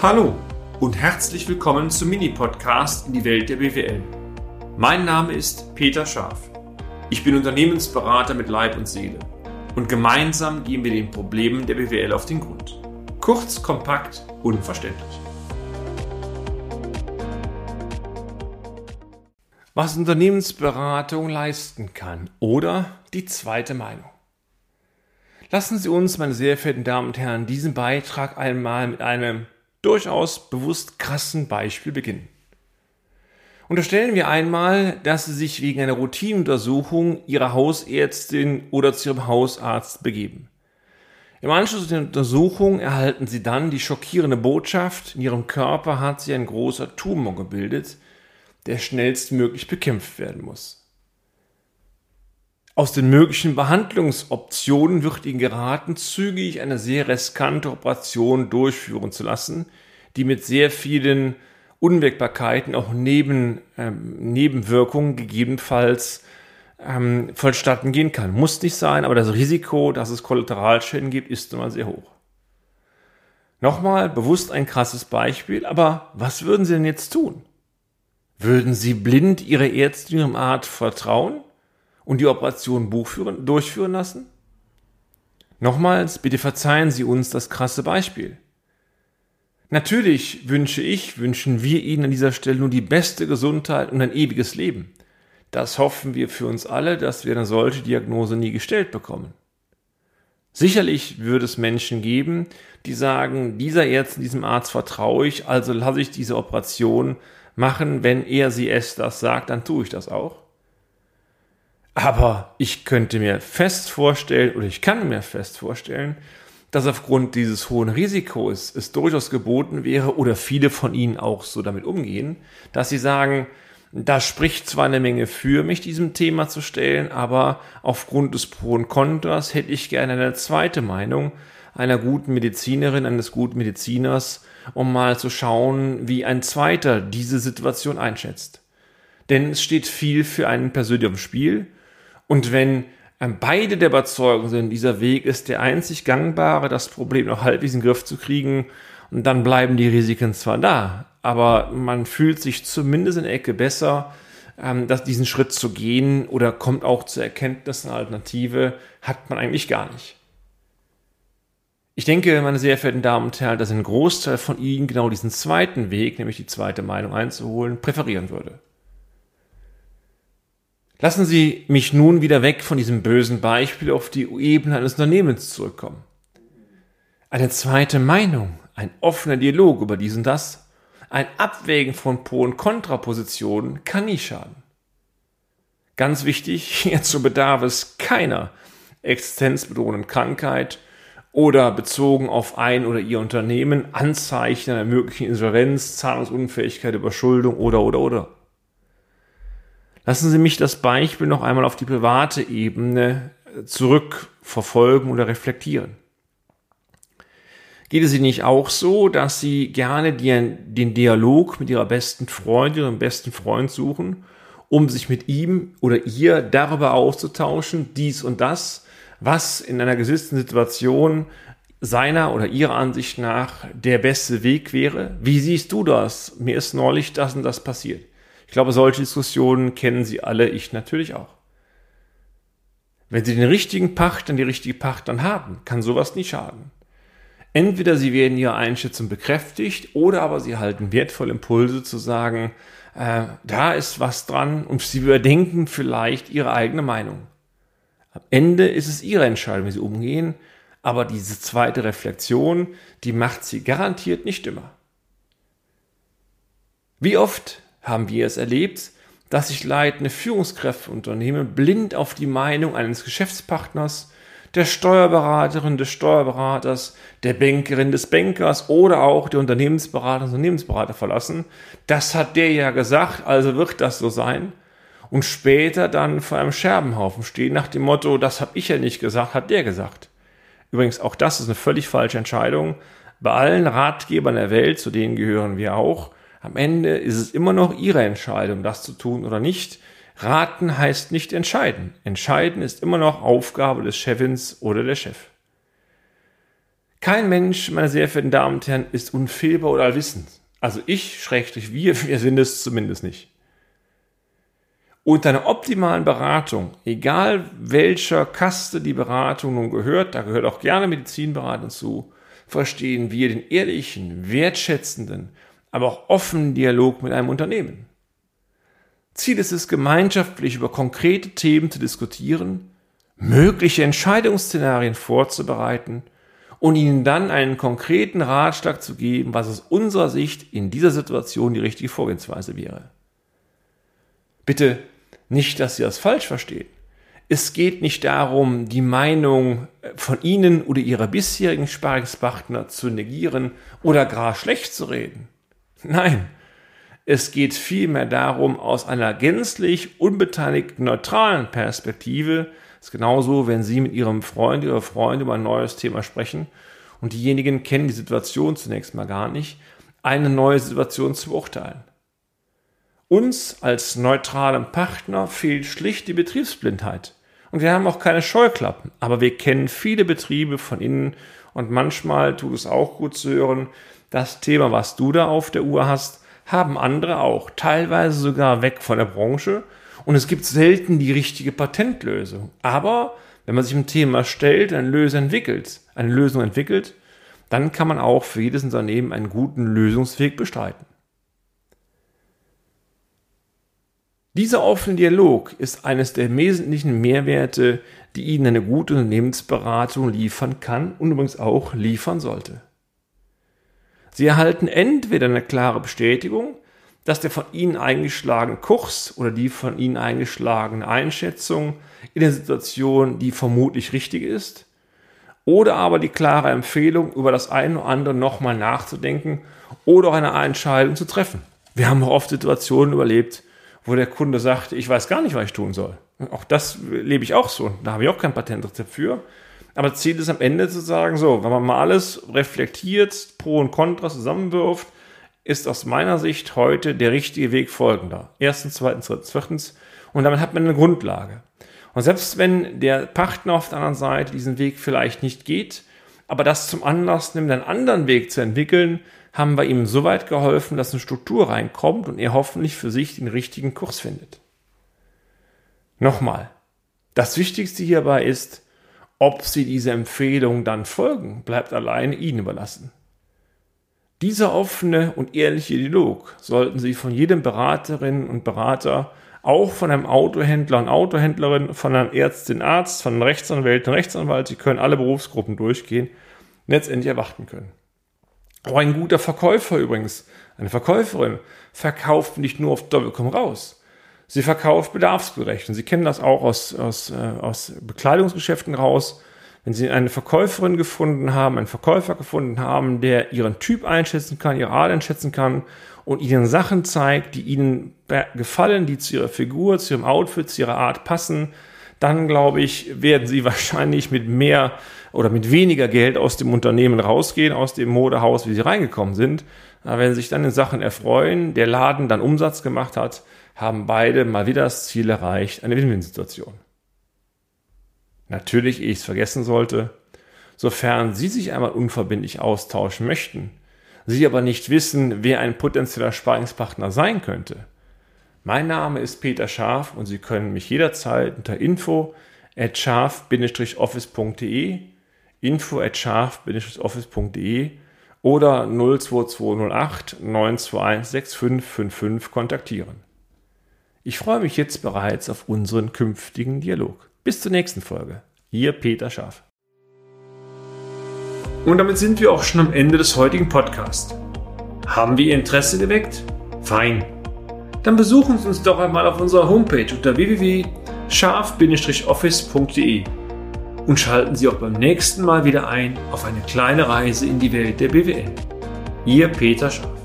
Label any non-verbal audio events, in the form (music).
Hallo und herzlich willkommen zum Mini-Podcast in die Welt der BWL. Mein Name ist Peter Scharf. Ich bin Unternehmensberater mit Leib und Seele und gemeinsam gehen wir den Problemen der BWL auf den Grund. Kurz, kompakt, unverständlich. Was Unternehmensberatung leisten kann oder die zweite Meinung. Lassen Sie uns, meine sehr verehrten Damen und Herren, diesen Beitrag einmal mit einem durchaus bewusst krassen Beispiel beginnen. Unterstellen wir einmal, dass Sie sich wegen einer Routinenuntersuchung Ihrer Hausärztin oder zu Ihrem Hausarzt begeben. Im Anschluss an die Untersuchung erhalten Sie dann die schockierende Botschaft, in Ihrem Körper hat sich ein großer Tumor gebildet, der schnellstmöglich bekämpft werden muss. Aus den möglichen Behandlungsoptionen wird Ihnen geraten, zügig eine sehr riskante Operation durchführen zu lassen, die mit sehr vielen Unwägbarkeiten, auch neben, ähm, Nebenwirkungen gegebenenfalls ähm, vollstatten gehen kann. Muss nicht sein, aber das Risiko, dass es Kollateralschäden gibt, ist immer sehr hoch. Nochmal bewusst ein krasses Beispiel, aber was würden Sie denn jetzt tun? Würden Sie blind Ihre Ärztin Ihrem Arzt vertrauen? Und die Operation buchführen, durchführen lassen? Nochmals, bitte verzeihen Sie uns das krasse Beispiel. Natürlich wünsche ich, wünschen wir Ihnen an dieser Stelle nur die beste Gesundheit und ein ewiges Leben. Das hoffen wir für uns alle, dass wir eine solche Diagnose nie gestellt bekommen. Sicherlich würde es Menschen geben, die sagen, dieser Ärztin, diesem Arzt vertraue ich, also lasse ich diese Operation machen, wenn er sie es das sagt, dann tue ich das auch. Aber ich könnte mir fest vorstellen, oder ich kann mir fest vorstellen, dass aufgrund dieses hohen Risikos es durchaus geboten wäre, oder viele von Ihnen auch so damit umgehen, dass Sie sagen, da spricht zwar eine Menge für mich, diesem Thema zu stellen, aber aufgrund des Pro und Kontras hätte ich gerne eine zweite Meinung einer guten Medizinerin, eines guten Mediziners, um mal zu schauen, wie ein zweiter diese Situation einschätzt. Denn es steht viel für einen persönlich im Spiel und wenn ähm, beide der Überzeugung sind, dieser Weg ist der einzig gangbare, das Problem noch halbwegs in den Griff zu kriegen, und dann bleiben die Risiken zwar da, aber man fühlt sich zumindest in der Ecke besser, ähm, dass diesen Schritt zu gehen oder kommt auch zur Erkenntnis, eine Alternative hat man eigentlich gar nicht. Ich denke, meine sehr verehrten Damen und Herren, dass ein Großteil von Ihnen genau diesen zweiten Weg, nämlich die zweite Meinung einzuholen, präferieren würde. Lassen Sie mich nun wieder weg von diesem bösen Beispiel auf die Ebene eines Unternehmens zurückkommen. Eine zweite Meinung, ein offener Dialog über dies und das, ein Abwägen von Pro- und Kontrapositionen kann nie schaden. Ganz wichtig, (laughs) hierzu bedarf es keiner existenzbedrohenden Krankheit oder bezogen auf ein oder ihr Unternehmen Anzeichen einer möglichen Insolvenz, Zahlungsunfähigkeit, Überschuldung oder oder oder. Lassen Sie mich das Beispiel noch einmal auf die private Ebene zurückverfolgen oder reflektieren. Geht es Ihnen nicht auch so, dass Sie gerne den Dialog mit Ihrer besten Freundin oder besten Freund suchen, um sich mit ihm oder ihr darüber auszutauschen, dies und das, was in einer gewissen Situation seiner oder ihrer Ansicht nach der beste Weg wäre? Wie siehst du das? Mir ist neulich das und das passiert. Ich glaube, solche Diskussionen kennen Sie alle, ich natürlich auch. Wenn Sie den richtigen Pacht und die richtige Pacht dann haben, kann sowas nie schaden. Entweder Sie werden Ihre Einschätzung bekräftigt oder aber Sie halten wertvolle Impulse zu sagen, äh, da ist was dran und Sie überdenken vielleicht Ihre eigene Meinung. Am Ende ist es Ihre Entscheidung, wie Sie umgehen, aber diese zweite Reflexion, die macht Sie garantiert nicht immer. Wie oft haben wir es erlebt, dass sich leitende Führungskräfte Unternehmen blind auf die Meinung eines Geschäftspartners, der Steuerberaterin, des Steuerberaters, der Bankerin, des Bankers oder auch der Unternehmensberater, des Unternehmensberater verlassen. Das hat der ja gesagt, also wird das so sein. Und später dann vor einem Scherbenhaufen stehen nach dem Motto, das habe ich ja nicht gesagt, hat der gesagt. Übrigens, auch das ist eine völlig falsche Entscheidung. Bei allen Ratgebern der Welt, zu denen gehören wir auch, am Ende ist es immer noch Ihre Entscheidung, das zu tun oder nicht. Raten heißt nicht entscheiden. Entscheiden ist immer noch Aufgabe des Chefins oder der Chef. Kein Mensch, meine sehr verehrten Damen und Herren, ist unfehlbar oder allwissend. Also ich, schrägstrich wir, (laughs) wir sind es zumindest nicht. Und einer optimalen Beratung, egal welcher Kaste die Beratung nun gehört, da gehört auch gerne Medizinberatung zu, verstehen wir den ehrlichen, wertschätzenden, aber auch offenen Dialog mit einem Unternehmen. Ziel ist es, gemeinschaftlich über konkrete Themen zu diskutieren, mögliche Entscheidungsszenarien vorzubereiten und ihnen dann einen konkreten Ratschlag zu geben, was aus unserer Sicht in dieser Situation die richtige Vorgehensweise wäre. Bitte nicht, dass Sie das falsch verstehen. Es geht nicht darum, die Meinung von Ihnen oder Ihrer bisherigen Sparingspartner zu negieren oder gar schlecht zu reden. Nein, es geht vielmehr darum, aus einer gänzlich unbeteiligten, neutralen Perspektive, das ist genauso, wenn Sie mit Ihrem Freund, Ihrer Freundin über ein neues Thema sprechen und diejenigen kennen die Situation zunächst mal gar nicht, eine neue Situation zu beurteilen. Uns als neutralem Partner fehlt schlicht die Betriebsblindheit. Und wir haben auch keine Scheuklappen. Aber wir kennen viele Betriebe von innen und manchmal tut es auch gut zu hören, das Thema, was du da auf der Uhr hast, haben andere auch. Teilweise sogar weg von der Branche. Und es gibt selten die richtige Patentlösung. Aber wenn man sich ein Thema stellt, eine Lösung entwickelt, eine Lösung entwickelt, dann kann man auch für jedes Unternehmen einen guten Lösungsweg bestreiten. Dieser offene Dialog ist eines der wesentlichen Mehrwerte, die Ihnen eine gute Unternehmensberatung liefern kann und übrigens auch liefern sollte. Sie erhalten entweder eine klare Bestätigung, dass der von Ihnen eingeschlagene Kurs oder die von Ihnen eingeschlagene Einschätzung in der Situation die vermutlich richtig ist, oder aber die klare Empfehlung, über das eine oder andere nochmal nachzudenken oder auch eine Entscheidung zu treffen. Wir haben oft Situationen überlebt, wo der Kunde sagt, ich weiß gar nicht, was ich tun soll. Auch das lebe ich auch so. Da habe ich auch kein Patentrezept für. Aber Ziel ist am Ende zu sagen, so, wenn man mal alles reflektiert, Pro und Contra zusammenwirft, ist aus meiner Sicht heute der richtige Weg folgender. Erstens, zweitens, drittens, viertens. Und damit hat man eine Grundlage. Und selbst wenn der Partner auf der anderen Seite diesen Weg vielleicht nicht geht, aber das zum Anlass nimmt, einen anderen Weg zu entwickeln, haben wir ihm so weit geholfen, dass eine Struktur reinkommt und er hoffentlich für sich den richtigen Kurs findet. Nochmal, das Wichtigste hierbei ist, ob Sie dieser Empfehlung dann folgen, bleibt allein Ihnen überlassen. Dieser offene und ehrliche Dialog sollten Sie von jedem Beraterin und Berater, auch von einem Autohändler und Autohändlerin, von einem Ärztin, Arzt, von einem Rechtsanwalt und Rechtsanwalt, Sie können alle Berufsgruppen durchgehen, letztendlich erwarten können. Auch ein guter Verkäufer übrigens, eine Verkäuferin, verkauft nicht nur auf Doppelkomm raus. Sie verkauft bedarfsgerecht. Und Sie kennen das auch aus, aus, äh, aus Bekleidungsgeschäften raus. Wenn Sie eine Verkäuferin gefunden haben, einen Verkäufer gefunden haben, der Ihren Typ einschätzen kann, Ihre Art einschätzen kann und Ihnen Sachen zeigt, die Ihnen gefallen, die zu Ihrer Figur, zu Ihrem Outfit, zu Ihrer Art passen, dann glaube ich, werden Sie (laughs) wahrscheinlich mit mehr oder mit weniger Geld aus dem Unternehmen rausgehen, aus dem Modehaus, wie Sie reingekommen sind. Wenn Sie sich dann in Sachen erfreuen, der Laden dann Umsatz gemacht hat, haben beide mal wieder das Ziel erreicht, eine Win-Win-Situation. Natürlich, ehe ich es vergessen sollte, sofern Sie sich einmal unverbindlich austauschen möchten, Sie aber nicht wissen, wer ein potenzieller Sparingspartner sein könnte, mein Name ist Peter Scharf und Sie können mich jederzeit unter info at scharf-office.de info at scharf-office.de oder 02208 921 6555 kontaktieren. Ich freue mich jetzt bereits auf unseren künftigen Dialog. Bis zur nächsten Folge. Ihr Peter Scharf. Und damit sind wir auch schon am Ende des heutigen Podcasts. Haben wir Ihr Interesse geweckt? Fein dann besuchen Sie uns doch einmal auf unserer Homepage unter www.scharf-office.de und schalten Sie auch beim nächsten Mal wieder ein auf eine kleine Reise in die Welt der BWL. Ihr Peter Scharf.